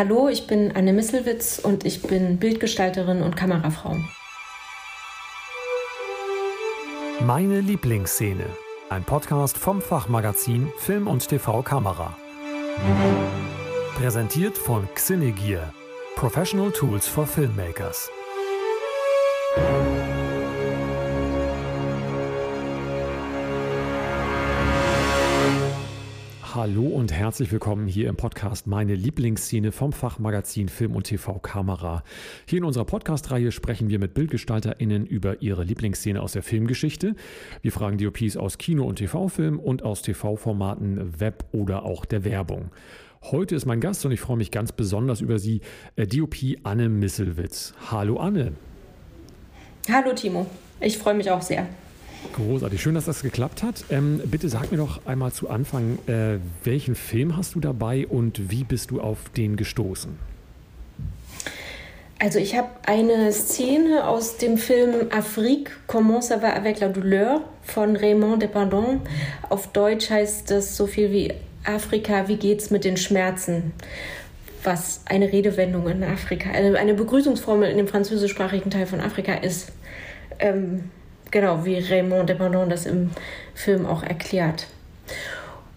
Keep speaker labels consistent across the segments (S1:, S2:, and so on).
S1: Hallo, ich bin Anne Misselwitz und ich bin Bildgestalterin und Kamerafrau.
S2: Meine Lieblingsszene. Ein Podcast vom Fachmagazin Film und TV Kamera. Präsentiert von Xinegear. Professional Tools for Filmmakers. Hallo und herzlich willkommen hier im Podcast Meine Lieblingsszene vom Fachmagazin Film und TV Kamera. Hier in unserer Podcast-Reihe sprechen wir mit BildgestalterInnen über ihre Lieblingsszene aus der Filmgeschichte. Wir fragen DOPs aus Kino- und TV-Film und aus TV-Formaten, Web oder auch der Werbung. Heute ist mein Gast und ich freue mich ganz besonders über sie, äh, DOP Anne Misselwitz. Hallo Anne.
S1: Hallo Timo, ich freue mich auch sehr.
S2: Großartig, schön, dass das geklappt hat. Ähm, bitte sag mir doch einmal zu Anfang, äh, welchen Film hast du dabei und wie bist du auf den gestoßen?
S1: Also ich habe eine Szene aus dem Film Afrique, Comment ça va avec la douleur von Raymond Dependant. Auf Deutsch heißt das so viel wie Afrika, wie geht's mit den Schmerzen? Was eine Redewendung in Afrika, eine, eine Begrüßungsformel in dem französischsprachigen Teil von Afrika ist. Ähm, genau, wie Raymond Dependant das im Film auch erklärt.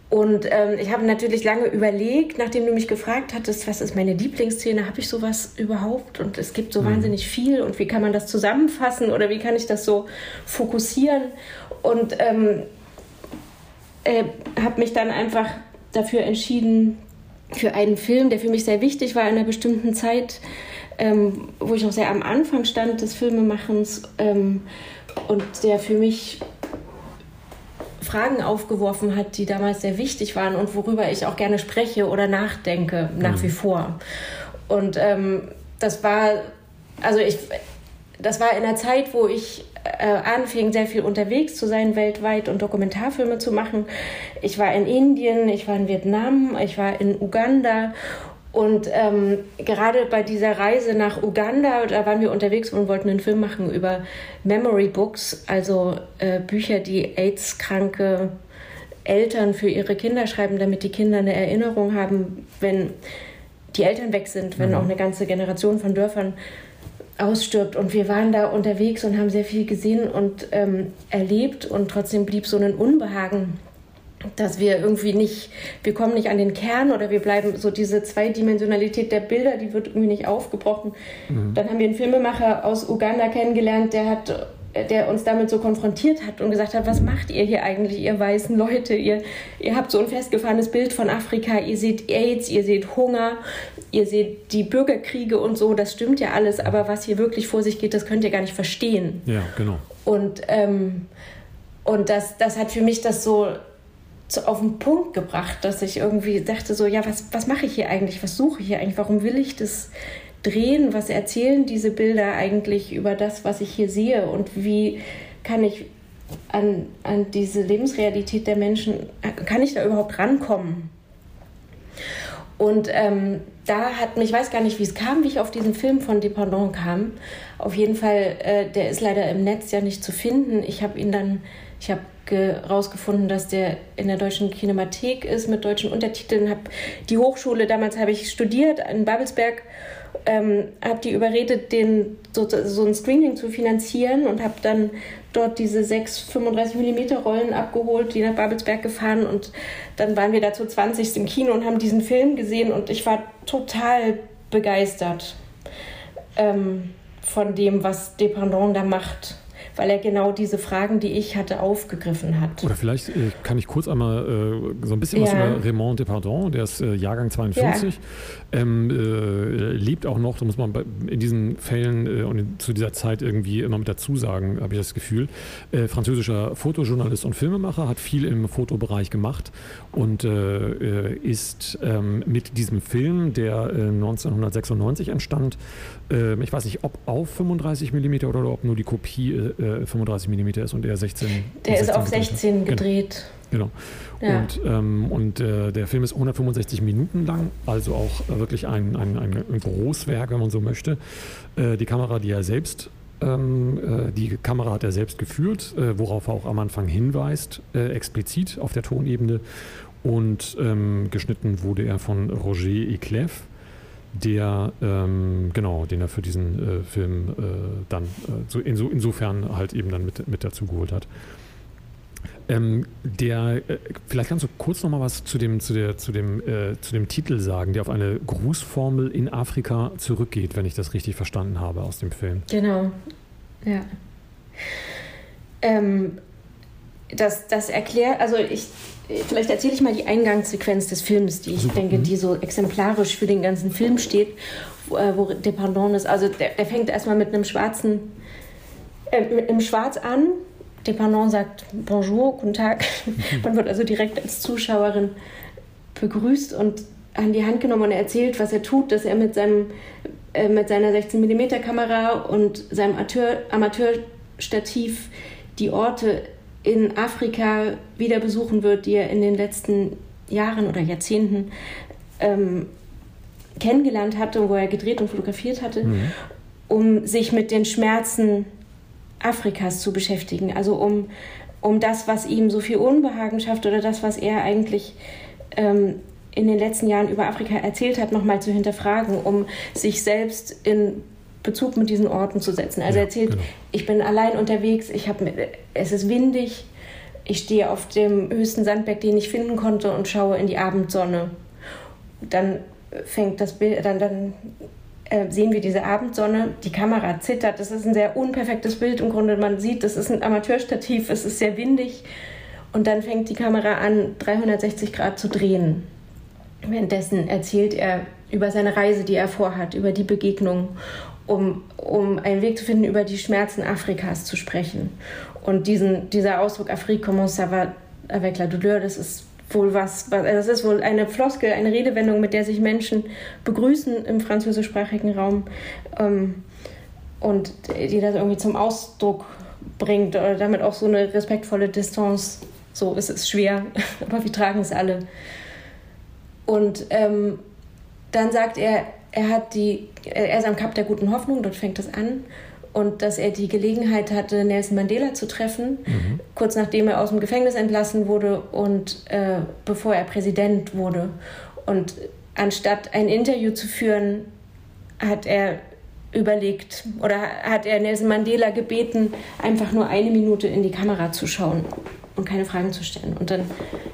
S1: Und ähm, ich habe natürlich lange überlegt, nachdem du mich gefragt hattest, was ist meine Lieblingsszene, habe ich sowas überhaupt? Und es gibt so mhm. wahnsinnig viel und wie kann man das zusammenfassen oder wie kann ich das so fokussieren? Und ähm, äh, habe mich dann einfach dafür entschieden, für einen Film, der für mich sehr wichtig war in einer bestimmten Zeit, ähm, wo ich noch sehr am Anfang stand des Filmemachens, ähm, und der für mich Fragen aufgeworfen hat, die damals sehr wichtig waren und worüber ich auch gerne spreche oder nachdenke, nach mhm. wie vor. Und ähm, das war, also ich, das war in einer Zeit, wo ich äh, anfing, sehr viel unterwegs zu sein, weltweit und Dokumentarfilme zu machen. Ich war in Indien, ich war in Vietnam, ich war in Uganda und ähm, gerade bei dieser Reise nach Uganda, da waren wir unterwegs und wollten einen Film machen über Memory Books, also äh, Bücher, die AIDS-kranke Eltern für ihre Kinder schreiben, damit die Kinder eine Erinnerung haben, wenn die Eltern weg sind, wenn mhm. auch eine ganze Generation von Dörfern ausstirbt. Und wir waren da unterwegs und haben sehr viel gesehen und ähm, erlebt und trotzdem blieb so ein Unbehagen dass wir irgendwie nicht, wir kommen nicht an den Kern oder wir bleiben so diese Zweidimensionalität der Bilder, die wird irgendwie nicht aufgebrochen. Mhm. Dann haben wir einen Filmemacher aus Uganda kennengelernt, der hat der uns damit so konfrontiert hat und gesagt hat, was macht ihr hier eigentlich, ihr weißen Leute? Ihr, ihr habt so ein festgefahrenes Bild von Afrika, ihr seht AIDS, ihr seht Hunger, ihr seht die Bürgerkriege und so, das stimmt ja alles, aber was hier wirklich vor sich geht, das könnt ihr gar nicht verstehen.
S2: Ja, genau.
S1: Und, ähm, und das, das hat für mich das so zu, auf den Punkt gebracht, dass ich irgendwie dachte so, ja, was, was mache ich hier eigentlich? Was suche ich hier eigentlich? Warum will ich das drehen? Was erzählen diese Bilder eigentlich über das, was ich hier sehe? Und wie kann ich an, an diese Lebensrealität der Menschen, kann ich da überhaupt rankommen? Und ähm, da hat mich, ich weiß gar nicht, wie es kam, wie ich auf diesen Film von Dependant kam. Auf jeden Fall, äh, der ist leider im Netz ja nicht zu finden. Ich habe ihn dann, ich habe herausgefunden, dass der in der deutschen Kinemathek ist mit deutschen Untertiteln. Habe die Hochschule, damals habe ich studiert in Babelsberg, ähm, habe die überredet, den, so, so, ein Screening zu finanzieren und habe dann dort diese sechs 35 mm Rollen abgeholt, die nach Babelsberg gefahren und dann waren wir da zu 20 im Kino und haben diesen Film gesehen und ich war total begeistert ähm, von dem, was Dependant da macht weil er genau diese Fragen, die ich hatte, aufgegriffen hat.
S2: Oder vielleicht äh, kann ich kurz einmal äh, so ein bisschen ja. was über Raymond Depardon, der ist äh, Jahrgang 42, ja. ähm, äh, lebt auch noch, da muss man bei, in diesen Fällen äh, und zu dieser Zeit irgendwie immer mit dazu sagen, habe ich das Gefühl. Äh, französischer Fotojournalist und Filmemacher, hat viel im Fotobereich gemacht und ist ähm, mit diesem Film, der 1996 entstand, ähm, ich weiß nicht, ob auf 35 mm oder ob nur die Kopie 35 äh, mm ist und er 16.
S1: Der 16 ist auf 16 genau. gedreht.
S2: Genau. Ja. Und, ähm, und äh, der Film ist 165 Minuten lang, also auch wirklich ein, ein, ein, Großwerk, wenn man so möchte. Äh, die Kamera, die er selbst ähm, äh, die Kamera hat er selbst geführt, äh, worauf er auch am Anfang hinweist, explizit auf der Tonebene. Und ähm, geschnitten wurde er von Roger Eclef der ähm, genau, den er für diesen äh, Film äh, dann äh, so inso, insofern halt eben dann mit, mit dazu geholt hat. Ähm, der, äh, vielleicht kannst du kurz noch mal was zu dem, zu, der, zu, dem, äh, zu dem Titel sagen, der auf eine Grußformel in Afrika zurückgeht, wenn ich das richtig verstanden habe aus dem Film.
S1: Genau, ja. Ähm, das, das erklärt, also ich, vielleicht erzähle ich mal die Eingangssequenz des Films, die ich denke, mhm. die so exemplarisch für den ganzen Film steht, wo, äh, wo Dependant ist. Also der, der fängt erstmal mit einem schwarzen, äh, mit einem Schwarz an. Dependant sagt Bonjour, guten Tag. Man wird also direkt als Zuschauerin begrüßt und an die Hand genommen und er erzählt, was er tut, dass er mit seinem äh, mit seiner 16 mm Kamera und seinem Amateurstativ die Orte in Afrika wieder besuchen wird, die er in den letzten Jahren oder Jahrzehnten ähm, kennengelernt hatte und wo er gedreht und fotografiert hatte, mhm. um sich mit den Schmerzen Afrikas zu beschäftigen. Also um, um das, was ihm so viel Unbehagen schafft oder das, was er eigentlich ähm, in den letzten Jahren über Afrika erzählt hat, nochmal zu hinterfragen, um sich selbst in Bezug mit diesen Orten zu setzen. Also ja, er erzählt, genau. ich bin allein unterwegs, ich hab, es ist windig, ich stehe auf dem höchsten Sandberg, den ich finden konnte und schaue in die Abendsonne. Dann fängt das Bild, dann, dann äh, sehen wir diese Abendsonne, die Kamera zittert, das ist ein sehr unperfektes Bild im Grunde, man sieht, das ist ein Amateurstativ, es ist sehr windig und dann fängt die Kamera an, 360 Grad zu drehen. Währenddessen erzählt er über seine Reise, die er vorhat, über die Begegnung um, um einen Weg zu finden, über die Schmerzen Afrikas zu sprechen. Und diesen, dieser Ausdruck Afrique va avec la douleur, das ist wohl was, das ist wohl eine Floskel, eine Redewendung, mit der sich Menschen begrüßen im französischsprachigen Raum ähm, und die das irgendwie zum Ausdruck bringt oder damit auch so eine respektvolle Distanz. So ist es schwer, aber wir tragen es alle. Und ähm, dann sagt er, er hat die, er ist am Kap der guten Hoffnung, dort fängt es an. Und dass er die Gelegenheit hatte, Nelson Mandela zu treffen, mhm. kurz nachdem er aus dem Gefängnis entlassen wurde und äh, bevor er Präsident wurde. Und anstatt ein Interview zu führen, hat er überlegt oder hat er Nelson Mandela gebeten, einfach nur eine Minute in die Kamera zu schauen und keine Fragen zu stellen. Und dann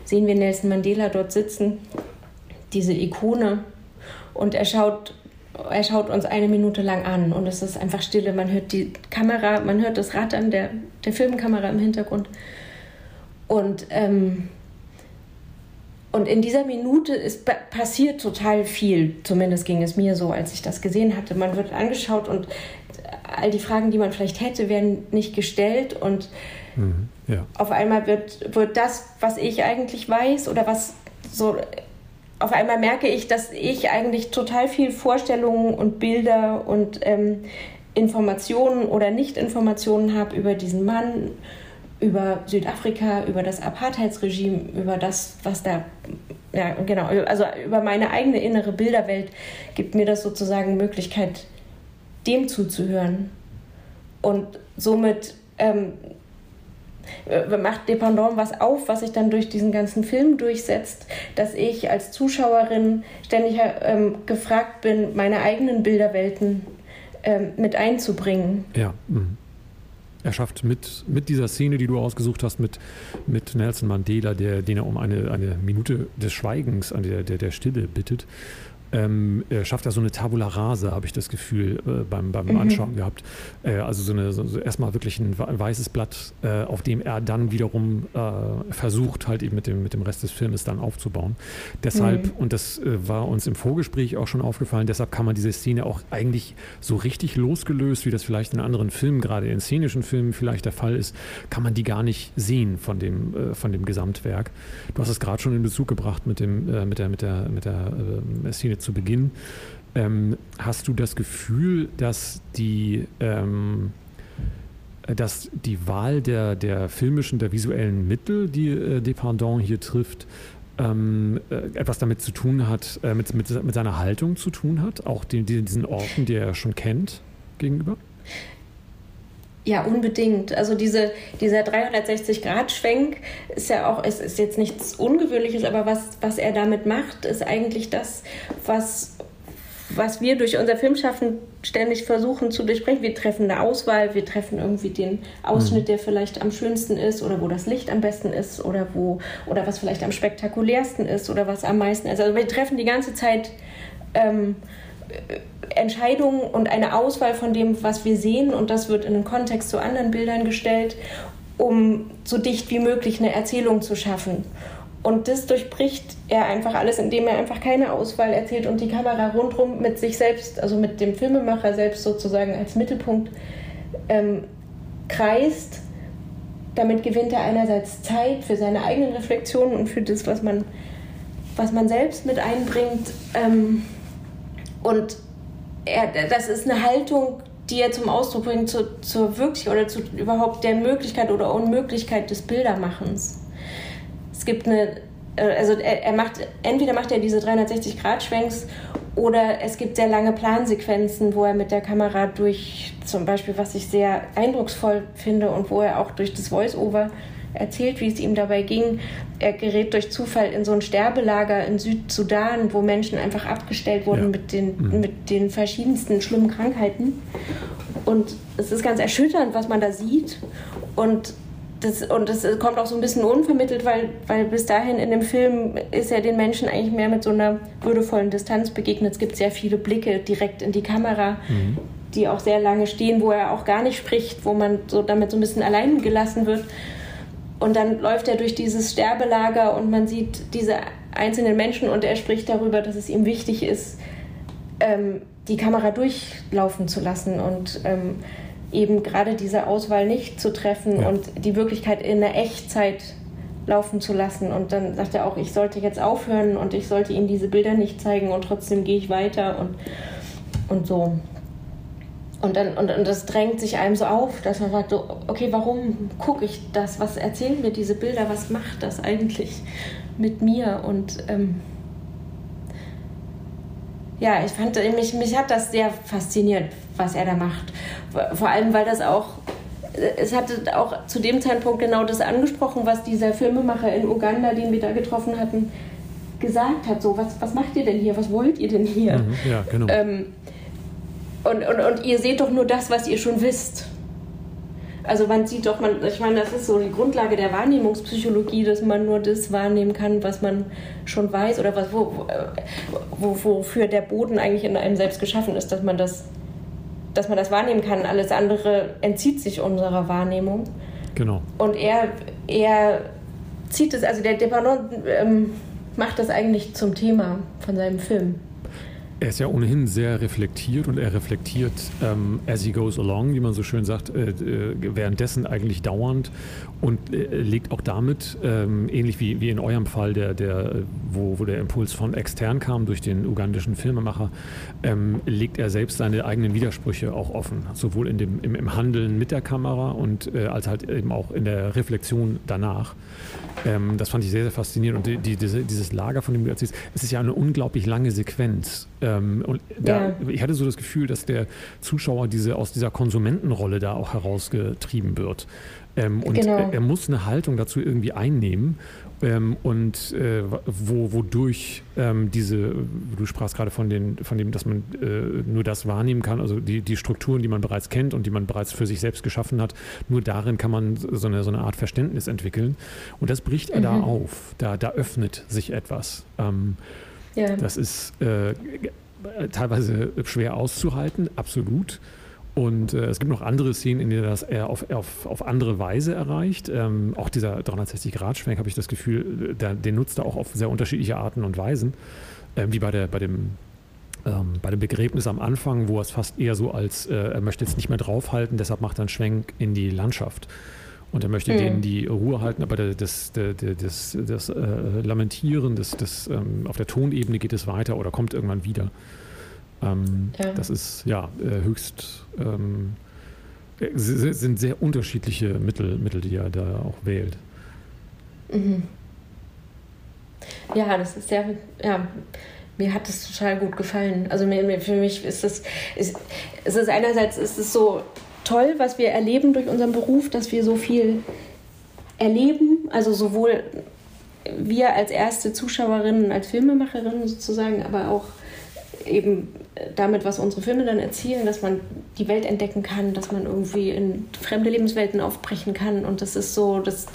S1: sehen wir Nelson Mandela dort sitzen, diese Ikone und er schaut, er schaut uns eine Minute lang an und es ist einfach Stille. Man hört die Kamera, man hört das Rattern der, der Filmkamera im Hintergrund. Und, ähm, und in dieser Minute ist passiert total viel. Zumindest ging es mir so, als ich das gesehen hatte. Man wird angeschaut und all die Fragen, die man vielleicht hätte, werden nicht gestellt und mhm, ja. auf einmal wird, wird das, was ich eigentlich weiß oder was so auf einmal merke ich, dass ich eigentlich total viel Vorstellungen und Bilder und ähm, Informationen oder Nicht-Informationen habe über diesen Mann, über Südafrika, über das Apartheidsregime, über das, was da, ja, genau, also über meine eigene innere Bilderwelt gibt mir das sozusagen Möglichkeit, dem zuzuhören. Und somit ähm, äh, macht Dependant was auf, was sich dann durch diesen ganzen Film durchsetzt, dass ich als Zuschauerin ständig ähm, gefragt bin, meine eigenen Bilderwelten ähm, mit einzubringen.
S2: Ja. Mhm. Er schafft mit, mit dieser Szene, die du ausgesucht hast, mit, mit Nelson Mandela, der, den er um eine, eine Minute des Schweigens, der, der, der Stille bittet, ähm, schafft er so eine Tabula rasa, habe ich das Gefühl, äh, beim, beim mhm. Anschauen gehabt. Äh, also so, eine, so, so erstmal wirklich ein, weißes Blatt, äh, auf dem er dann wiederum äh, versucht, halt eben mit dem, mit dem Rest des Filmes dann aufzubauen. Deshalb, mhm. und das äh, war uns im Vorgespräch auch schon aufgefallen, deshalb kann man diese Szene auch eigentlich so richtig losgelöst, wie das vielleicht in anderen Filmen, gerade in szenischen Filmen vielleicht der Fall ist, kann man die gar nicht sehen von dem, äh, von dem Gesamtwerk. Du hast es gerade schon in Bezug gebracht mit, dem, mit der, mit der, mit der Szene zu Beginn. Ähm, hast du das Gefühl, dass die, ähm, dass die Wahl der, der filmischen, der visuellen Mittel, die äh, Dependant hier trifft, ähm, äh, etwas damit zu tun hat, äh, mit, mit, mit seiner Haltung zu tun hat, auch die, diesen Orten, die er schon kennt, gegenüber?
S1: Ja, unbedingt. Also diese, dieser 360-Grad-Schwenk ist ja auch, es ist jetzt nichts Ungewöhnliches, aber was, was er damit macht, ist eigentlich das, was was wir durch unser Filmschaffen ständig versuchen zu durchbrechen. Wir treffen eine Auswahl, wir treffen irgendwie den Ausschnitt, mhm. der vielleicht am schönsten ist oder wo das Licht am besten ist oder wo oder was vielleicht am spektakulärsten ist oder was am meisten ist. Also wir treffen die ganze Zeit ähm, Entscheidungen und eine Auswahl von dem, was wir sehen und das wird in den Kontext zu anderen Bildern gestellt, um so dicht wie möglich eine Erzählung zu schaffen. Und das durchbricht er einfach alles, indem er einfach keine Auswahl erzählt und die Kamera rundherum mit sich selbst, also mit dem Filmemacher selbst sozusagen als Mittelpunkt ähm, kreist. Damit gewinnt er einerseits Zeit für seine eigenen Reflexionen und für das, was man, was man selbst mit einbringt. Ähm, und er, das ist eine Haltung, die er zum Ausdruck bringt zur, zur wirklich oder zu überhaupt der Möglichkeit oder Unmöglichkeit des Bildermachens. Es gibt eine, äh, also er, er macht, entweder macht er diese 360-Grad-Schwenks oder es gibt sehr lange Plansequenzen, wo er mit der Kamera durch, zum Beispiel, was ich sehr eindrucksvoll finde und wo er auch durch das Voice-Over erzählt, wie es ihm dabei ging. Er gerät durch Zufall in so ein Sterbelager in Südsudan, wo Menschen einfach abgestellt wurden ja. mit, den, mhm. mit den verschiedensten schlimmen Krankheiten. Und es ist ganz erschütternd, was man da sieht. Und das, und das kommt auch so ein bisschen unvermittelt, weil, weil bis dahin in dem Film ist er den Menschen eigentlich mehr mit so einer würdevollen Distanz begegnet. Es gibt sehr viele Blicke direkt in die Kamera, mhm. die auch sehr lange stehen, wo er auch gar nicht spricht, wo man so damit so ein bisschen allein gelassen wird. Und dann läuft er durch dieses Sterbelager und man sieht diese einzelnen Menschen und er spricht darüber, dass es ihm wichtig ist, ähm, die Kamera durchlaufen zu lassen und ähm, eben gerade diese Auswahl nicht zu treffen ja. und die Wirklichkeit in der Echtzeit laufen zu lassen. Und dann sagt er auch, ich sollte jetzt aufhören und ich sollte ihm diese Bilder nicht zeigen und trotzdem gehe ich weiter und, und so. Und, dann, und, und das drängt sich einem so auf, dass man sagt, okay, warum gucke ich das? Was erzählen mir diese Bilder? Was macht das eigentlich mit mir? Und ähm, ja, ich fand, mich, mich hat das sehr fasziniert, was er da macht. Vor allem, weil das auch, es hatte auch zu dem Zeitpunkt genau das angesprochen, was dieser Filmemacher in Uganda, den wir da getroffen hatten, gesagt hat. So, was, was macht ihr denn hier? Was wollt ihr denn hier? Mhm, ja, genau. Ähm, und, und, und ihr seht doch nur das, was ihr schon wisst. Also man sieht doch, man, ich meine, das ist so die Grundlage der Wahrnehmungspsychologie, dass man nur das wahrnehmen kann, was man schon weiß oder was, wo, wo, wofür der Boden eigentlich in einem selbst geschaffen ist, dass man das, dass man das wahrnehmen kann. Alles andere entzieht sich unserer Wahrnehmung.
S2: Genau.
S1: Und er, er zieht es, also der Dependant ähm, macht das eigentlich zum Thema von seinem Film.
S2: Er ist ja ohnehin sehr reflektiert und er reflektiert ähm, as he goes along, wie man so schön sagt, äh, äh, währenddessen eigentlich dauernd und äh, legt auch damit, ähm, ähnlich wie, wie in eurem Fall, der, der, wo, wo der Impuls von extern kam durch den ugandischen Filmemacher, ähm, legt er selbst seine eigenen Widersprüche auch offen, sowohl in dem, im, im Handeln mit der Kamera und äh, als halt eben auch in der Reflexion danach. Ähm, das fand ich sehr, sehr faszinierend. Und die, die, diese, dieses Lager, von dem du erzählst, es ist ja eine unglaublich lange Sequenz. Ähm, und da, ja. ich hatte so das Gefühl, dass der Zuschauer diese, aus dieser Konsumentenrolle da auch herausgetrieben wird. Ähm, und genau. er, muss eine Haltung dazu irgendwie einnehmen. Ähm, und äh, wo, wodurch ähm, diese, du sprachst gerade von, den, von dem, dass man äh, nur das wahrnehmen kann, also die, die Strukturen, die man bereits kennt und die man bereits für sich selbst geschaffen hat, nur darin kann man so eine, so eine Art Verständnis entwickeln. Und das bricht er mhm. da auf. Da, da öffnet sich etwas. Ähm, ja. Das ist äh, teilweise schwer auszuhalten, absolut. Und äh, es gibt noch andere Szenen, in denen das er auf, auf, auf andere Weise erreicht. Ähm, auch dieser 360-Grad-Schwenk habe ich das Gefühl, der, den nutzt er auch auf sehr unterschiedliche Arten und Weisen. Äh, wie bei, der, bei, dem, ähm, bei dem Begräbnis am Anfang, wo er es fast eher so als, äh, er möchte jetzt nicht mehr draufhalten, deshalb macht er einen Schwenk in die Landschaft. Und er möchte mhm. denen die Ruhe halten, aber das, das, das, das äh, Lamentieren, das, das, ähm, auf der Tonebene geht es weiter oder kommt irgendwann wieder. Ähm, ja. Das ist ja äh, höchst, ähm, sind sehr unterschiedliche Mittel, Mittel, die er da auch wählt.
S1: Mhm. Ja, das ist sehr, ja, mir hat das total gut gefallen. Also mir, für mich ist das, ist, es ist einerseits ist es so toll, was wir erleben durch unseren Beruf, dass wir so viel erleben, also sowohl wir als erste Zuschauerinnen, als Filmemacherinnen sozusagen, aber auch eben damit, was unsere Filme dann erzielen, dass man die Welt entdecken kann, dass man irgendwie in fremde Lebenswelten aufbrechen kann. Und das ist so, das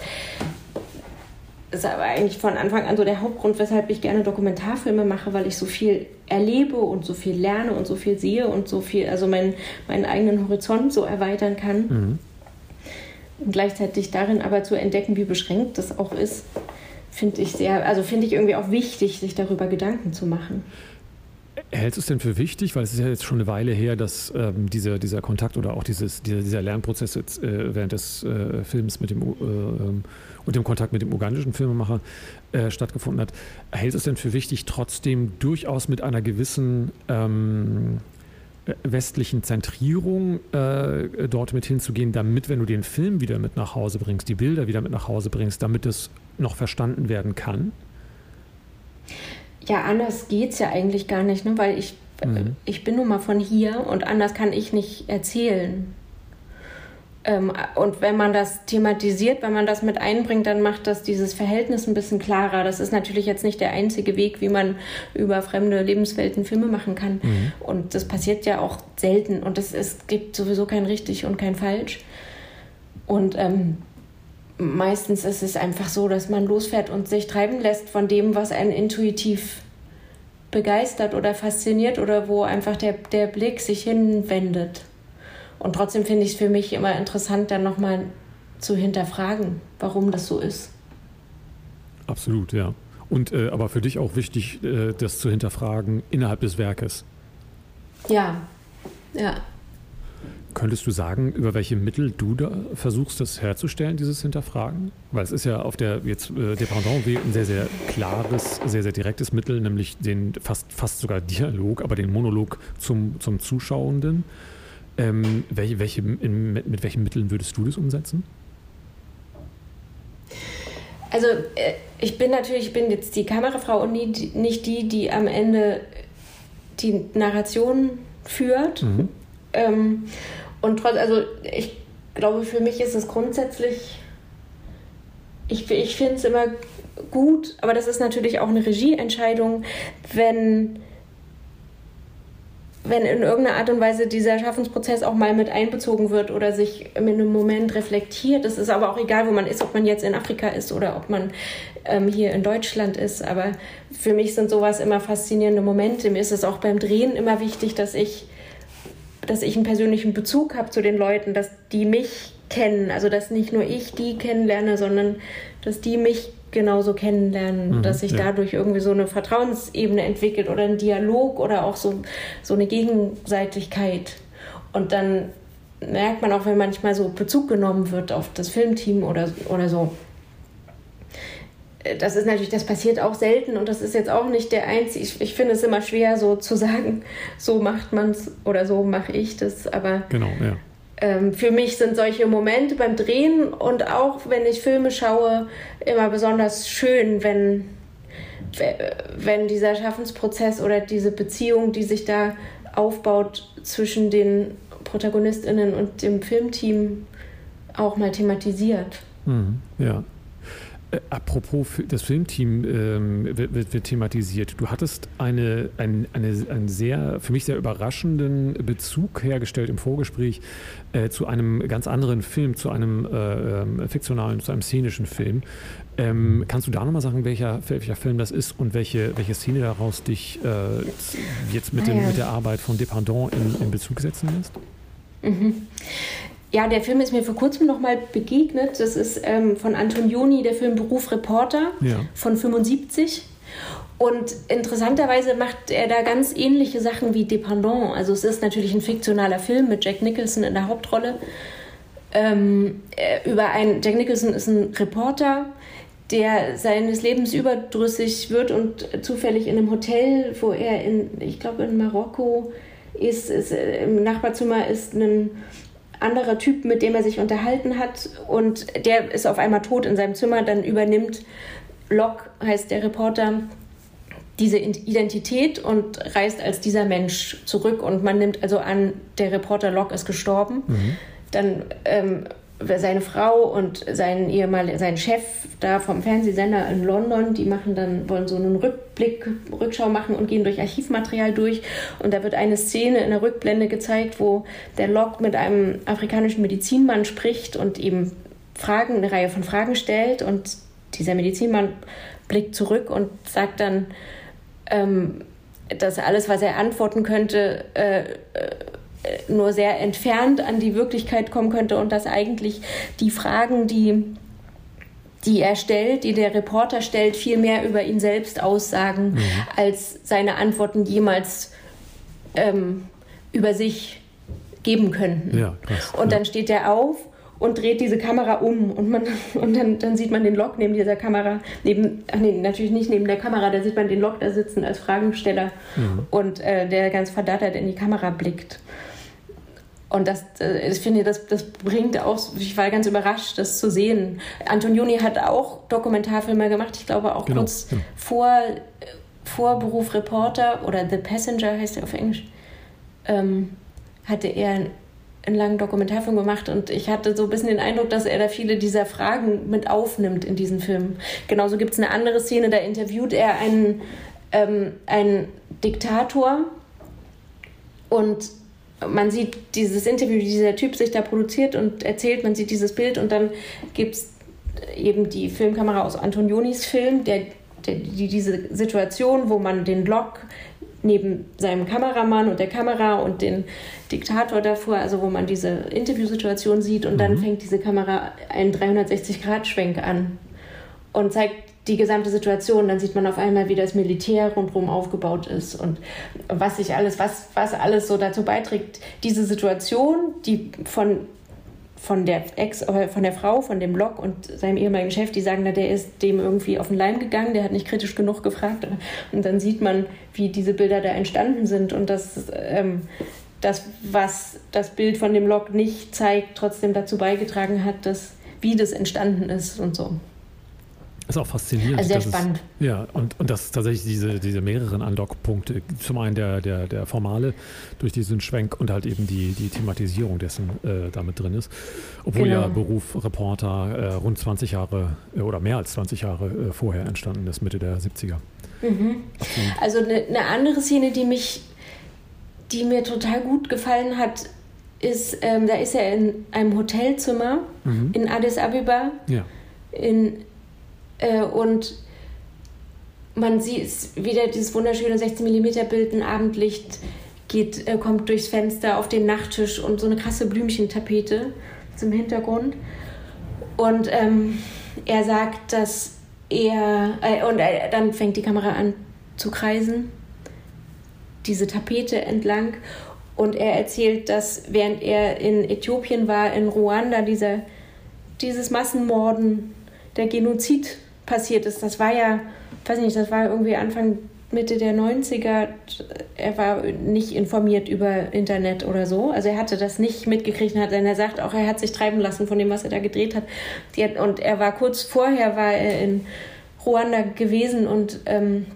S1: ist aber eigentlich von Anfang an so der Hauptgrund, weshalb ich gerne Dokumentarfilme mache, weil ich so viel erlebe und so viel lerne und so viel sehe und so viel, also mein, meinen eigenen Horizont so erweitern kann. Mhm. Und gleichzeitig darin aber zu entdecken, wie beschränkt das auch ist, finde ich sehr, also finde ich irgendwie auch wichtig, sich darüber Gedanken zu machen.
S2: Hältst du es denn für wichtig, weil es ist ja jetzt schon eine Weile her, dass ähm, dieser, dieser Kontakt oder auch dieses, dieser, dieser Lernprozess jetzt, äh, während des äh, Films mit dem äh, ähm, und dem Kontakt mit dem ugandischen Filmemacher äh, stattgefunden hat. Hältst du es denn für wichtig, trotzdem durchaus mit einer gewissen ähm, westlichen Zentrierung äh, dort mit hinzugehen, damit, wenn du den Film wieder mit nach Hause bringst, die Bilder wieder mit nach Hause bringst, damit es noch verstanden werden kann?
S1: Ja, anders geht es ja eigentlich gar nicht, ne? weil ich, mhm. ich bin nun mal von hier und anders kann ich nicht erzählen. Ähm, und wenn man das thematisiert, wenn man das mit einbringt, dann macht das dieses Verhältnis ein bisschen klarer. Das ist natürlich jetzt nicht der einzige Weg, wie man über fremde Lebenswelten Filme machen kann. Mhm. Und das passiert ja auch selten. Und es, es gibt sowieso kein richtig und kein falsch. Und ähm, meistens ist es einfach so, dass man losfährt und sich treiben lässt von dem, was einen intuitiv begeistert oder fasziniert oder wo einfach der, der Blick sich hinwendet. Und trotzdem finde ich es für mich immer interessant, dann nochmal zu hinterfragen, warum das so ist.
S2: Absolut, ja. Und äh, aber für dich auch wichtig, äh, das zu hinterfragen innerhalb des Werkes.
S1: Ja, ja.
S2: Könntest du sagen, über welche Mittel du da versuchst, das herzustellen, dieses Hinterfragen? Weil es ist ja auf der jetzt äh, Dependant ein sehr, sehr klares, sehr, sehr direktes Mittel, nämlich den fast, fast sogar Dialog, aber den Monolog zum, zum Zuschauenden. Ähm, welche, welche, in, mit, mit welchen Mitteln würdest du das umsetzen?
S1: Also äh, ich bin natürlich, ich bin jetzt die Kamerafrau und nie, nicht die, die am Ende die Narration führt. Mhm. Ähm, und trotz, also ich glaube, für mich ist es grundsätzlich, ich, ich finde es immer gut, aber das ist natürlich auch eine Regieentscheidung, wenn wenn in irgendeiner Art und Weise dieser Schaffensprozess auch mal mit einbezogen wird oder sich in einem Moment reflektiert. Es ist aber auch egal, wo man ist, ob man jetzt in Afrika ist oder ob man ähm, hier in Deutschland ist. Aber für mich sind sowas immer faszinierende Momente. Mir ist es auch beim Drehen immer wichtig, dass ich dass ich einen persönlichen Bezug habe zu den Leuten, dass die mich kennen. Also dass nicht nur ich die kennenlerne, sondern dass die mich genauso kennenlernen, mhm, dass sich ja. dadurch irgendwie so eine Vertrauensebene entwickelt oder ein Dialog oder auch so, so eine Gegenseitigkeit. Und dann merkt man auch, wenn manchmal so Bezug genommen wird auf das Filmteam oder, oder so, das ist natürlich, das passiert auch selten und das ist jetzt auch nicht der einzige. Ich, ich finde es immer schwer, so zu sagen, so macht man es oder so mache ich das. Aber
S2: genau, ja.
S1: ähm, für mich sind solche Momente beim Drehen und auch wenn ich Filme schaue, immer besonders schön, wenn, wenn dieser Schaffensprozess oder diese Beziehung, die sich da aufbaut zwischen den ProtagonistInnen und dem Filmteam, auch mal thematisiert.
S2: Mhm, ja. Äh, apropos, das Filmteam ähm, wird, wird, wird, thematisiert. Du hattest eine, ein, eine, einen sehr, für mich sehr überraschenden Bezug hergestellt im Vorgespräch äh, zu einem ganz anderen Film, zu einem äh, ähm, fiktionalen, zu einem szenischen Film. Ähm, kannst du da nochmal sagen, welcher, welcher Film das ist und welche, welche Szene daraus dich äh, jetzt mit, dem, mit der Arbeit von Dependant in, in Bezug setzen lässt?
S1: Mhm. Ja, der Film ist mir vor kurzem noch mal begegnet. Das ist ähm, von Antonioni, der Film Beruf Reporter ja. von 75. Und interessanterweise macht er da ganz ähnliche Sachen wie Dependant. Also es ist natürlich ein fiktionaler Film mit Jack Nicholson in der Hauptrolle. Ähm, äh, über ein Jack Nicholson ist ein Reporter, der seines Lebens überdrüssig wird und zufällig in einem Hotel, wo er in, ich glaube in Marokko ist, ist äh, im Nachbarzimmer ist ein anderer Typ, mit dem er sich unterhalten hat und der ist auf einmal tot in seinem Zimmer, dann übernimmt Locke, heißt der Reporter, diese Identität und reist als dieser Mensch zurück und man nimmt also an, der Reporter Locke ist gestorben. Mhm. Dann ähm, seine Frau und sein ehemaliger, sein Chef da vom Fernsehsender in London, die machen dann, wollen so einen Rückblick, Rückschau machen und gehen durch Archivmaterial durch. Und da wird eine Szene in der Rückblende gezeigt, wo der Locke mit einem afrikanischen Medizinmann spricht und ihm Fragen, eine Reihe von Fragen stellt. Und dieser Medizinmann blickt zurück und sagt dann, ähm, dass alles, was er antworten könnte, äh, äh, nur sehr entfernt an die Wirklichkeit kommen könnte und dass eigentlich die Fragen, die, die er stellt, die der Reporter stellt, viel mehr über ihn selbst aussagen, mhm. als seine Antworten jemals ähm, über sich geben könnten. Ja, krass, und ja. dann steht er auf und dreht diese Kamera um und man und dann, dann sieht man den Lok neben dieser Kamera, neben, ach nee, natürlich nicht neben der Kamera, da sieht man den Lok da sitzen als Fragensteller mhm. und äh, der ganz verdattert in die Kamera blickt. Und das, äh, ich finde, das, das bringt auch, ich war ganz überrascht, das zu sehen. Antonioni hat auch Dokumentarfilme gemacht, ich glaube auch genau. kurz ja. vor, vor Beruf Reporter oder The Passenger heißt er auf Englisch, ähm, hatte er einen langen Dokumentarfilm gemacht und ich hatte so ein bisschen den Eindruck, dass er da viele dieser Fragen mit aufnimmt in diesen Film. Genauso gibt es eine andere Szene, da interviewt er einen, ähm, einen Diktator und man sieht dieses Interview, wie dieser Typ sich da produziert und erzählt, man sieht dieses Bild und dann gibt es eben die Filmkamera aus Antonionis Film, der, der, die, diese Situation, wo man den Log neben seinem Kameramann und der Kamera und den Diktator davor, also wo man diese Interviewsituation sieht und mhm. dann fängt diese Kamera einen 360-Grad-Schwenk an und zeigt die gesamte Situation, dann sieht man auf einmal, wie das Militär rundherum aufgebaut ist und was sich alles, was, was alles so dazu beiträgt, diese Situation, die von von der Ex, äh, von der Frau, von dem Lok und seinem ehemaligen Chef, die sagen, der ist dem irgendwie auf den Leim gegangen, der hat nicht kritisch genug gefragt. Und dann sieht man, wie diese Bilder da entstanden sind und dass ähm, das, was das Bild von dem Lok nicht zeigt, trotzdem dazu beigetragen hat, dass wie das entstanden ist und so.
S2: Ist auch faszinierend.
S1: Also sehr spannend.
S2: Es, ja, und, und dass tatsächlich diese, diese mehreren Andockpunkte, zum einen der, der, der formale durch diesen Schwenk und halt eben die, die Thematisierung dessen äh, damit drin ist. Obwohl genau. ja Beruf Reporter äh, rund 20 Jahre äh, oder mehr als 20 Jahre äh, vorher entstanden ist, Mitte der 70er.
S1: Mhm. Also eine, eine andere Szene, die mich, die mir total gut gefallen hat, ist, ähm, da ist er in einem Hotelzimmer mhm. in Addis Abeba. Ja. In äh, und man sieht wieder dieses wunderschöne 16 mm Bild, ein Abendlicht geht, äh, kommt durchs Fenster auf den Nachttisch und so eine krasse Blümchentapete zum Hintergrund. Und ähm, er sagt, dass er, äh, und äh, dann fängt die Kamera an zu kreisen, diese Tapete entlang. Und er erzählt, dass während er in Äthiopien war, in Ruanda, dieser, dieses Massenmorden, der Genozid passiert ist. Das war ja, weiß nicht, das war irgendwie Anfang, Mitte der 90er. Er war nicht informiert über Internet oder so. Also er hatte das nicht mitgekriegt, denn er sagt auch, er hat sich treiben lassen von dem, was er da gedreht hat. und er war kurz vorher, war er in Ruanda gewesen und ähm,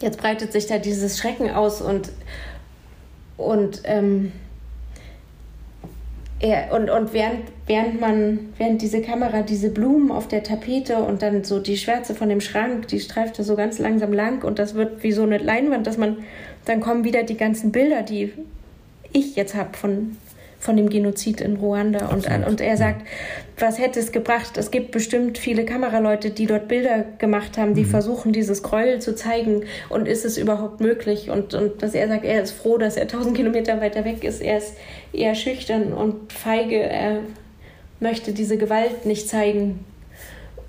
S1: jetzt breitet sich da dieses Schrecken aus und, und ähm, er, und, und während, während man, während diese Kamera diese Blumen auf der Tapete und dann so die Schwärze von dem Schrank, die streift da so ganz langsam lang und das wird wie so eine Leinwand, dass man, dann kommen wieder die ganzen Bilder, die ich jetzt habe von, von dem Genozid in Ruanda. Und, und er sagt, was hätte es gebracht? Es gibt bestimmt viele Kameraleute, die dort Bilder gemacht haben, die mhm. versuchen, dieses Gräuel zu zeigen. Und ist es überhaupt möglich? Und, und dass er sagt, er ist froh, dass er tausend Kilometer weiter weg ist. Er ist eher schüchtern und feige. Er möchte diese Gewalt nicht zeigen.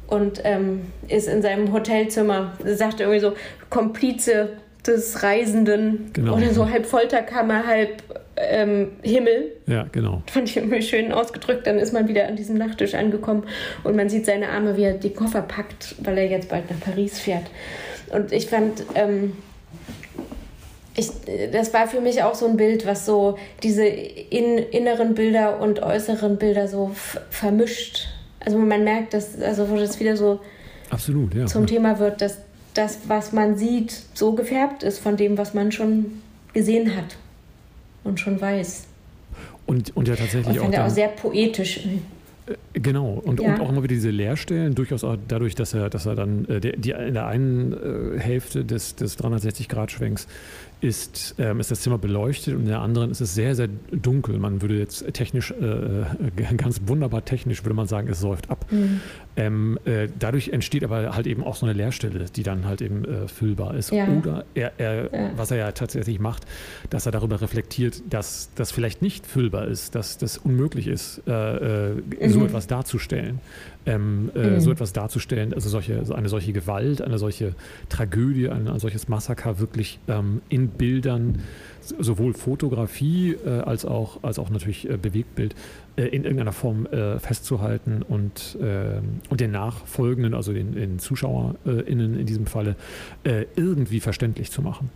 S1: Und ähm, ist in seinem Hotelzimmer, sagt irgendwie so, Komplize des Reisenden genau. oder so halb Folterkammer, halb ähm, Himmel.
S2: Ja, genau.
S1: Fand ich irgendwie schön ausgedrückt. Dann ist man wieder an diesem Nachttisch angekommen und man sieht seine Arme, wie er die Koffer packt, weil er jetzt bald nach Paris fährt. Und ich fand, ähm, ich, das war für mich auch so ein Bild, was so diese in, inneren Bilder und äußeren Bilder so vermischt. Also man merkt, dass, also wo das wieder so
S2: Absolut, ja.
S1: zum Thema wird, dass das, was man sieht, so gefärbt ist von dem, was man schon gesehen hat und schon weiß.
S2: Und, und ja tatsächlich
S1: und
S2: auch.
S1: Ich auch sehr poetisch.
S2: Äh, genau, und, ja. und auch immer wieder diese Leerstellen, durchaus auch dadurch, dass er, dass er dann äh, die, in der einen äh, Hälfte des, des 360-Grad-Schwenks ist, ähm, ist das Zimmer beleuchtet und in der anderen ist es sehr, sehr dunkel. Man würde jetzt technisch, äh, äh ganz wunderbar technisch, würde man sagen, es säuft ab. Mhm. Ähm, äh, dadurch entsteht aber halt eben auch so eine Leerstelle, die dann halt eben äh, füllbar ist. Ja. Oder er, er ja. was er ja tatsächlich macht, dass er darüber reflektiert, dass das vielleicht nicht füllbar ist, dass das unmöglich ist, äh, äh mhm. so etwas darzustellen ähm, äh, mhm. so etwas darzustellen, also solche, eine solche Gewalt, eine solche Tragödie, ein, ein solches Massaker wirklich ähm, in Bildern, sowohl Fotografie äh, als, auch, als auch natürlich äh, Bewegtbild, äh, in irgendeiner Form äh, festzuhalten und, ähm, und den Nachfolgenden, also den, den ZuschauerInnen in diesem Falle, äh, irgendwie verständlich zu machen.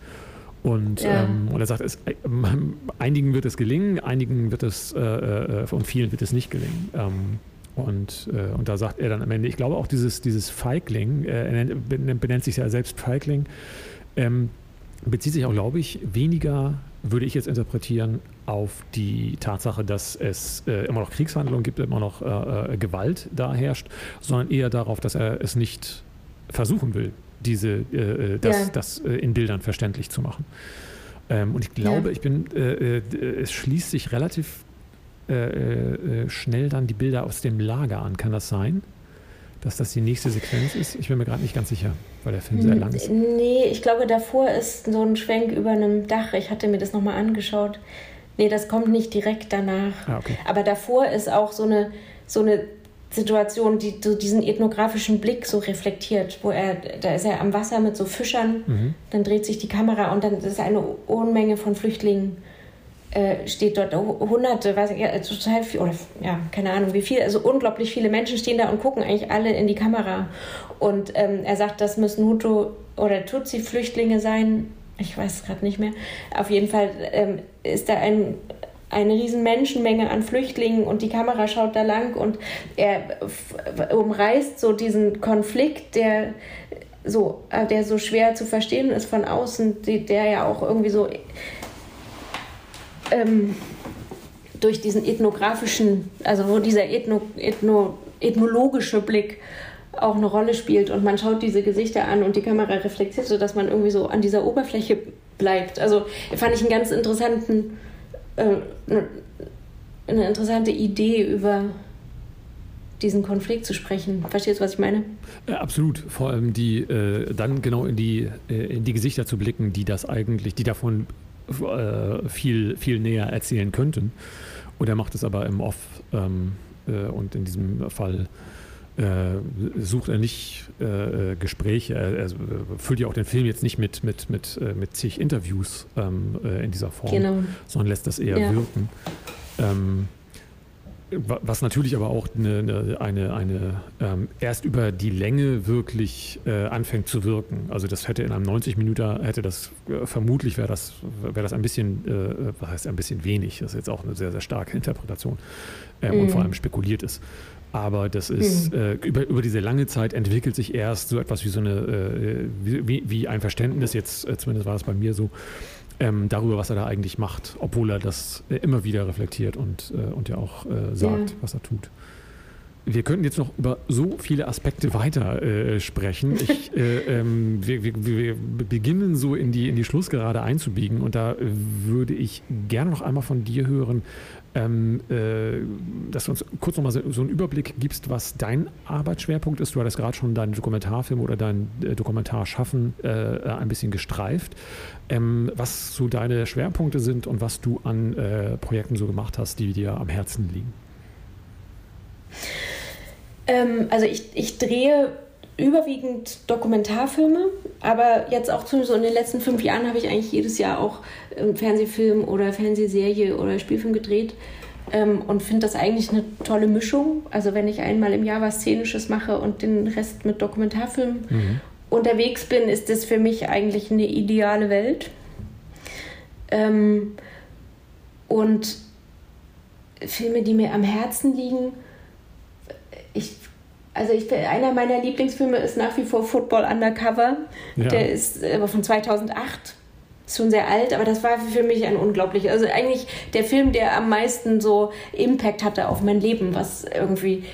S2: Und, ja. ähm, und er sagt, es, äh, einigen wird es gelingen, einigen wird es, äh, äh, und vielen wird es nicht gelingen. Ähm, und, äh, und da sagt er dann am Ende, ich glaube auch dieses, dieses Feigling, er nennt, benennt sich ja selbst Feigling, ähm, bezieht sich auch, glaube ich, weniger, würde ich jetzt interpretieren, auf die Tatsache, dass es äh, immer noch Kriegshandlungen gibt, immer noch äh, äh, Gewalt da herrscht, sondern eher darauf, dass er es nicht versuchen will, diese, äh, das, ja. das in Bildern verständlich zu machen. Ähm, und ich glaube, ja. ich bin, es schließt sich relativ äh, äh, schnell dann die Bilder aus dem Lager an. Kann das sein? Dass das die nächste Sequenz ist? Ich bin mir gerade nicht ganz sicher, weil der Film sehr lang ist.
S1: Nee, ich glaube, davor ist so ein Schwenk über einem Dach. Ich hatte mir das nochmal angeschaut. Nee, das kommt nicht direkt danach. Ah, okay. Aber davor ist auch so eine, so eine Situation, die so diesen ethnografischen Blick so reflektiert, wo er, da ist er am Wasser mit so Fischern, mhm. dann dreht sich die Kamera und dann ist eine Unmenge von Flüchtlingen äh, steht dort hunderte, weiß ich, ja, total viel, oder ja, keine Ahnung wie viel, also unglaublich viele Menschen stehen da und gucken eigentlich alle in die Kamera. Und ähm, er sagt, das müssen Hutu oder Tutsi-Flüchtlinge sein. Ich weiß es gerade nicht mehr. Auf jeden Fall ähm, ist da ein, eine riesen Menschenmenge an Flüchtlingen und die Kamera schaut da lang und er umreißt so diesen Konflikt, der so, äh, der so schwer zu verstehen ist von außen, der ja auch irgendwie so ähm, durch diesen ethnografischen, also wo dieser Ethno, Ethno, ethnologische Blick auch eine Rolle spielt und man schaut diese Gesichter an und die Kamera reflektiert, sodass man irgendwie so an dieser Oberfläche bleibt. Also fand ich einen ganz interessanten, äh, eine interessante Idee über diesen Konflikt zu sprechen. Verstehst du, was ich meine?
S2: Ja, absolut. Vor allem die äh, dann genau in die, äh, in die Gesichter zu blicken, die das eigentlich, die davon äh, viel, viel näher erzählen könnten. Und er macht es aber im Off ähm, äh, und in diesem Fall äh, sucht er nicht äh, Gespräche, er, er, füllt ja auch den Film jetzt nicht mit, mit, mit, äh, mit zig Interviews ähm, äh, in dieser Form, genau. sondern lässt das eher ja. wirken. Ähm, was natürlich aber auch eine, eine, eine ähm, erst über die Länge wirklich äh, anfängt zu wirken. Also das hätte in einem 90 Minuten hätte das äh, vermutlich wäre das wäre das ein bisschen äh, was heißt ein bisschen wenig. Das ist jetzt auch eine sehr sehr starke Interpretation ähm, mhm. und vor allem spekuliert ist. Aber das ist mhm. äh, über, über diese lange Zeit entwickelt sich erst so etwas wie so eine äh, wie, wie ein Verständnis jetzt äh, zumindest war es bei mir so ähm, darüber, was er da eigentlich macht, obwohl er das äh, immer wieder reflektiert und, äh, und ja auch äh, sagt, ja. was er tut. Wir könnten jetzt noch über so viele Aspekte weiter äh, sprechen. Ich, äh, ähm, wir, wir, wir, beginnen so in die, in die Schlussgerade einzubiegen und da würde ich gerne noch einmal von dir hören, ähm, äh, dass du uns kurz nochmal so, so einen Überblick gibst, was dein Arbeitsschwerpunkt ist. Du hattest gerade schon deinen Dokumentarfilm oder dein äh, Dokumentarschaffen äh, ein bisschen gestreift. Ähm, was so deine Schwerpunkte sind und was du an äh, Projekten so gemacht hast, die dir am Herzen liegen.
S1: Ähm, also ich, ich drehe überwiegend Dokumentarfilme, aber jetzt auch so in den letzten fünf Jahren habe ich eigentlich jedes Jahr auch einen Fernsehfilm oder Fernsehserie oder Spielfilm gedreht ähm, und finde das eigentlich eine tolle Mischung. Also wenn ich einmal im Jahr was Szenisches mache und den Rest mit Dokumentarfilmen mhm. unterwegs bin, ist das für mich eigentlich eine ideale Welt. Ähm, und Filme, die mir am Herzen liegen, ich also ich, einer meiner Lieblingsfilme ist nach wie vor Football Undercover. Ja. Der ist aber von 2008. ist schon sehr alt, aber das war für mich ein unglaublich, also eigentlich der Film, der am meisten so Impact hatte auf mein Leben, was irgendwie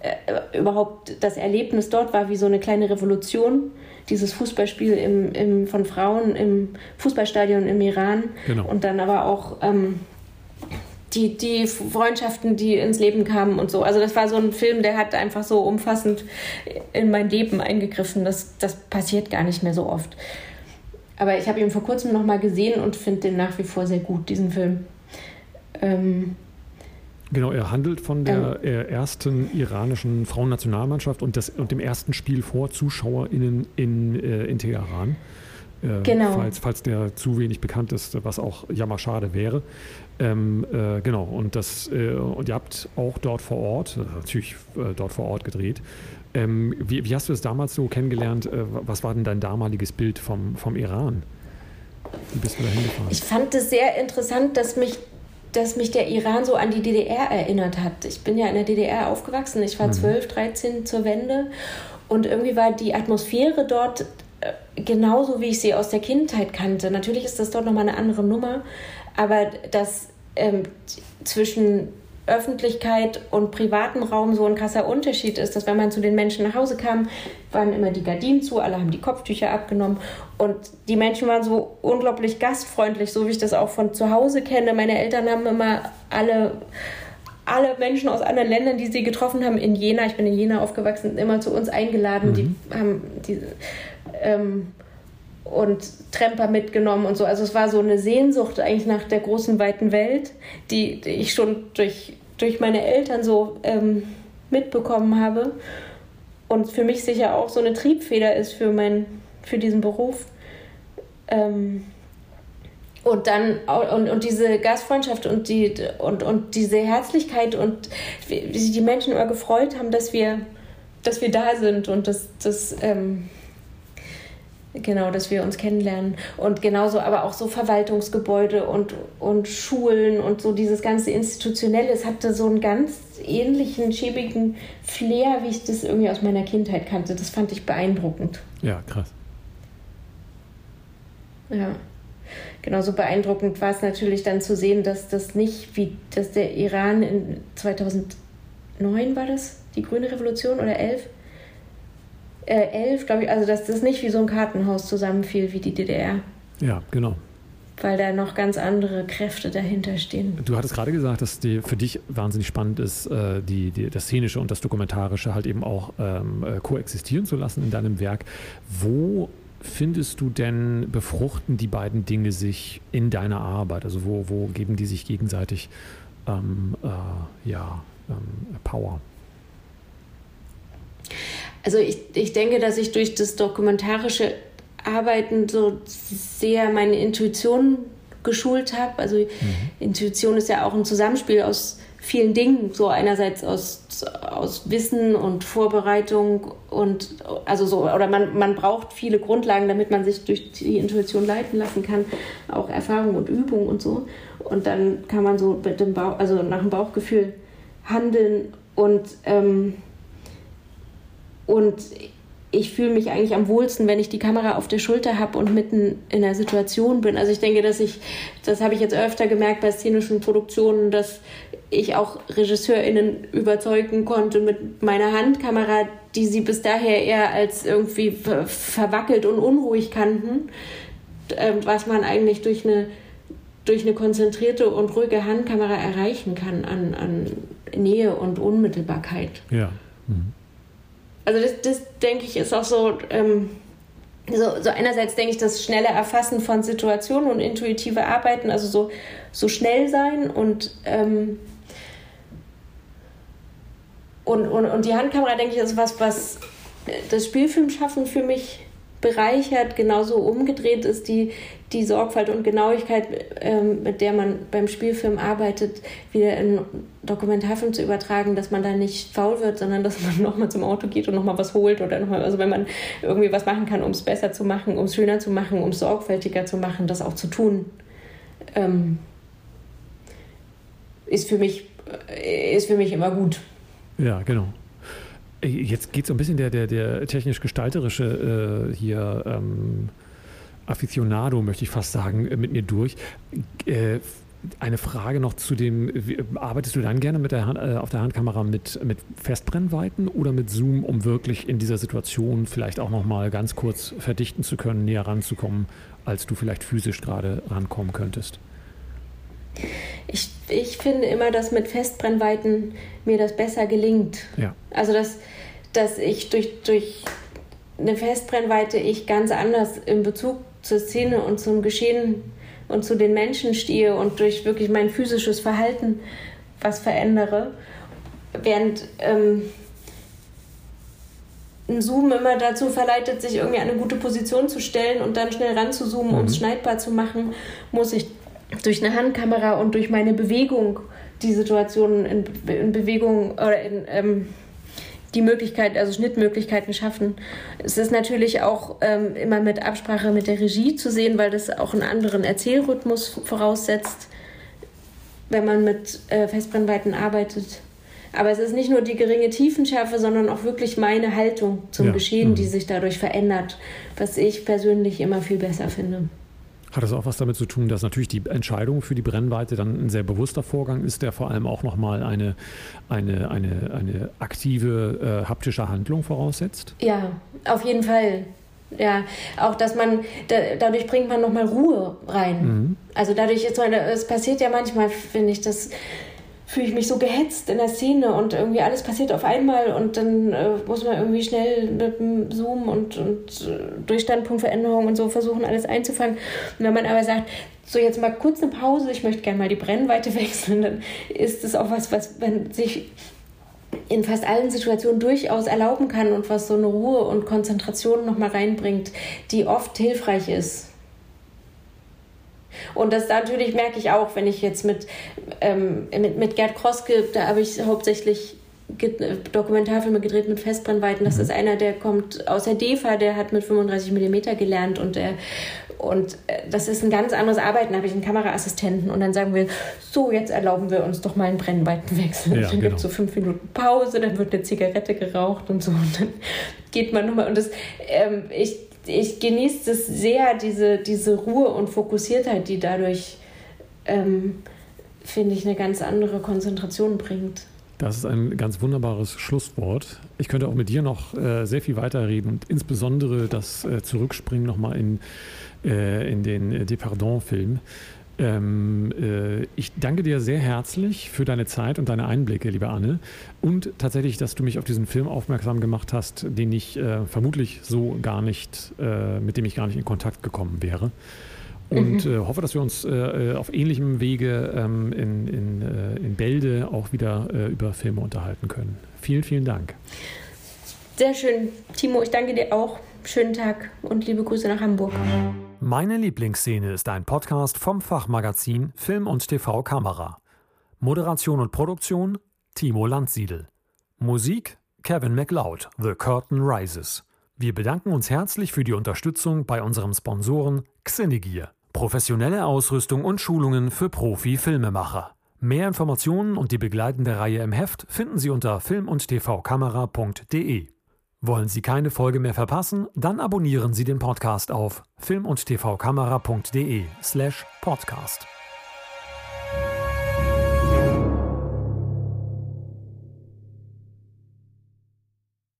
S1: äh, überhaupt das Erlebnis dort war wie so eine kleine Revolution. Dieses Fußballspiel im, im, von Frauen im Fußballstadion im Iran genau. und dann aber auch ähm, die, die Freundschaften, die ins Leben kamen und so. Also das war so ein Film, der hat einfach so umfassend in mein Leben eingegriffen. Das, das passiert gar nicht mehr so oft. Aber ich habe ihn vor kurzem noch mal gesehen und finde den nach wie vor sehr gut, diesen Film. Ähm,
S2: Genau, er handelt von der ähm, ersten iranischen Frauennationalmannschaft und, und dem ersten Spiel vor ZuschauerInnen in, äh, in Teheran. Äh, genau. Falls, falls der zu wenig bekannt ist, was auch jammer schade wäre. Ähm, äh, genau, und, das, äh, und ihr habt auch dort vor Ort, äh, natürlich äh, dort vor Ort gedreht. Ähm, wie, wie, hast du das damals so kennengelernt? was war denn dein damaliges Bild vom, vom Iran?
S1: Wie bist du da hingefahren? Ich fand es sehr interessant, dass mich dass mich der Iran so an die DDR erinnert hat. Ich bin ja in der DDR aufgewachsen. Ich war mhm. 12, 13 zur Wende. Und irgendwie war die Atmosphäre dort äh, genauso, wie ich sie aus der Kindheit kannte. Natürlich ist das dort nochmal eine andere Nummer. Aber das ähm, zwischen Öffentlichkeit und privaten Raum so ein krasser Unterschied ist, dass wenn man zu den Menschen nach Hause kam, waren immer die Gardinen zu, alle haben die Kopftücher abgenommen und die Menschen waren so unglaublich gastfreundlich, so wie ich das auch von zu Hause kenne. Meine Eltern haben immer alle alle Menschen aus anderen Ländern, die sie getroffen haben in Jena, ich bin in Jena aufgewachsen, immer zu uns eingeladen. Mhm. Die haben die ähm, und Tremper mitgenommen und so. Also es war so eine Sehnsucht eigentlich nach der großen, weiten Welt, die, die ich schon durch, durch meine Eltern so ähm, mitbekommen habe. Und für mich sicher auch so eine Triebfeder ist für, mein, für diesen Beruf. Ähm, und dann und, und diese Gastfreundschaft und die und, und diese Herzlichkeit und wie sich die Menschen immer gefreut haben, dass wir, dass wir da sind und dass das ähm, Genau, dass wir uns kennenlernen. Und genauso aber auch so Verwaltungsgebäude und, und Schulen und so dieses ganze Institutionelle. Es hatte so einen ganz ähnlichen, schäbigen Flair, wie ich das irgendwie aus meiner Kindheit kannte. Das fand ich beeindruckend.
S2: Ja, krass.
S1: Ja. Genauso beeindruckend war es natürlich dann zu sehen, dass das nicht wie, dass der Iran in 2009 war das, die grüne Revolution oder 11, äh, elf, glaube ich, also dass das nicht wie so ein Kartenhaus zusammenfiel wie die DDR.
S2: Ja, genau.
S1: Weil da noch ganz andere Kräfte dahinter stehen.
S2: Du hattest gerade gesagt, dass die für dich wahnsinnig spannend ist, äh, die, die, das Szenische und das Dokumentarische halt eben auch ähm, äh, koexistieren zu lassen in deinem Werk. Wo findest du denn, befruchten die beiden Dinge sich in deiner Arbeit? Also wo, wo geben die sich gegenseitig ähm, äh, ja, ähm, Power?
S1: Also ich, ich denke, dass ich durch das dokumentarische Arbeiten so sehr meine Intuition geschult habe. Also mhm. Intuition ist ja auch ein Zusammenspiel aus vielen Dingen. So einerseits aus, aus Wissen und Vorbereitung und also so, oder man, man braucht viele Grundlagen, damit man sich durch die Intuition leiten lassen kann. Auch Erfahrung und Übung und so. Und dann kann man so mit dem Bauch, also nach dem Bauchgefühl handeln und ähm, und ich fühle mich eigentlich am wohlsten, wenn ich die Kamera auf der Schulter habe und mitten in der Situation bin. Also ich denke, dass ich, das habe ich jetzt öfter gemerkt bei szenischen Produktionen, dass ich auch RegisseurInnen überzeugen konnte mit meiner Handkamera, die sie bis daher eher als irgendwie verwackelt und unruhig kannten, ähm, was man eigentlich durch eine, durch eine konzentrierte und ruhige Handkamera erreichen kann an, an Nähe und Unmittelbarkeit.
S2: Ja. Mhm.
S1: Also das, das denke ich ist auch so, ähm, so, so einerseits denke ich das schnelle Erfassen von Situationen und intuitive Arbeiten, also so, so schnell sein und, ähm, und, und, und die Handkamera, denke ich, ist was, was das Spielfilmschaffen für mich bereichert. Genauso umgedreht ist die, die Sorgfalt und Genauigkeit, ähm, mit der man beim Spielfilm arbeitet, wieder in Dokumentarfilm zu übertragen, dass man da nicht faul wird, sondern dass man nochmal zum Auto geht und nochmal was holt oder nochmal, also wenn man irgendwie was machen kann, um es besser zu machen, um es schöner zu machen, um es sorgfältiger zu machen, das auch zu tun, ähm, ist für mich äh, ist für mich immer gut.
S2: Ja, genau. Jetzt geht so ein bisschen der, der, der technisch-gestalterische äh, hier ähm, Aficionado, möchte ich fast sagen, mit mir durch. Äh, eine Frage noch zu dem, arbeitest du dann gerne mit der Hand, äh, auf der Handkamera mit, mit Festbrennweiten oder mit Zoom, um wirklich in dieser Situation vielleicht auch nochmal ganz kurz verdichten zu können, näher ranzukommen, als du vielleicht physisch gerade rankommen könntest?
S1: Ich, ich finde immer, dass mit Festbrennweiten mir das besser gelingt.
S2: Ja.
S1: Also, dass, dass ich durch, durch eine Festbrennweite ich ganz anders in Bezug zur Szene und zum Geschehen und zu den Menschen stehe und durch wirklich mein physisches Verhalten was verändere. Während ähm, ein Zoom immer dazu verleitet, sich irgendwie eine gute Position zu stellen und dann schnell ranzuzoomen, mhm. um es schneidbar zu machen, muss ich durch eine Handkamera und durch meine Bewegung die Situation in, in Bewegung oder in, ähm, die Möglichkeit, also Schnittmöglichkeiten schaffen. Es ist natürlich auch ähm, immer mit Absprache mit der Regie zu sehen, weil das auch einen anderen Erzählrhythmus voraussetzt, wenn man mit äh, Festbrennweiten arbeitet. Aber es ist nicht nur die geringe Tiefenschärfe, sondern auch wirklich meine Haltung zum ja. Geschehen, mhm. die sich dadurch verändert, was ich persönlich immer viel besser finde.
S2: Hat das auch was damit zu tun, dass natürlich die Entscheidung für die Brennweite dann ein sehr bewusster Vorgang ist, der vor allem auch nochmal eine, eine, eine, eine aktive äh, haptische Handlung voraussetzt?
S1: Ja, auf jeden Fall. Ja, auch dass man, da, dadurch bringt man nochmal Ruhe rein. Mhm. Also dadurch, ist, es passiert ja manchmal, finde ich, dass fühle ich mich so gehetzt in der Szene und irgendwie alles passiert auf einmal und dann äh, muss man irgendwie schnell mit dem Zoom und, und äh, durch Standpunktveränderungen und so versuchen, alles einzufangen. Und wenn man aber sagt, so jetzt mal kurz eine Pause, ich möchte gerne mal die Brennweite wechseln, dann ist das auch was, was man sich in fast allen Situationen durchaus erlauben kann und was so eine Ruhe und Konzentration nochmal reinbringt, die oft hilfreich ist. Und das natürlich merke ich auch, wenn ich jetzt mit, ähm, mit, mit Gerd Kroske, da habe ich hauptsächlich Dokumentarfilme gedreht mit Festbrennweiten. Das mhm. ist einer, der kommt aus der DEFA, der hat mit 35 mm gelernt und der und äh, das ist ein ganz anderes Arbeiten. Da habe ich einen Kameraassistenten und dann sagen wir, so, jetzt erlauben wir uns doch mal einen Brennweitenwechsel. Ja, dann genau. gibt es so fünf Minuten Pause, dann wird eine Zigarette geraucht und so. Und dann geht man nochmal. Und das, ähm, ich, ich genieße es sehr, diese, diese Ruhe und Fokussiertheit, die dadurch, ähm, finde ich, eine ganz andere Konzentration bringt.
S2: Das ist ein ganz wunderbares Schlusswort. Ich könnte auch mit dir noch äh, sehr viel weiterreden und insbesondere das äh, Zurückspringen nochmal in, äh, in den Depardon-Film. Ähm, äh, ich danke dir sehr herzlich für deine Zeit und deine Einblicke, liebe Anne. Und tatsächlich, dass du mich auf diesen Film aufmerksam gemacht hast, den ich äh, vermutlich so gar nicht, äh, mit dem ich gar nicht in Kontakt gekommen wäre. Und mhm. Äh, hoffe, dass wir uns äh, auf ähnlichem Wege ähm, in, in, äh, in Bälde auch wieder über Filme unterhalten können. Vielen, vielen Dank.
S1: Sehr schön. Timo, ich danke dir auch. Schönen Tag und liebe Grüße nach Hamburg.
S3: Meine Lieblingsszene ist ein Podcast vom Fachmagazin Film und TV Kamera. Moderation und Produktion Timo Landsiedel. Musik Kevin MacLeod, The Curtain Rises. Wir bedanken uns herzlich für die Unterstützung bei unserem Sponsoren Xenegear. Professionelle Ausrüstung und Schulungen für Profi-Filmemacher. Mehr Informationen und die begleitende Reihe im Heft finden Sie unter film- und tvkamera.de. Wollen Sie keine Folge mehr verpassen? Dann abonnieren Sie den Podcast auf film- und tvkamera.de slash podcast.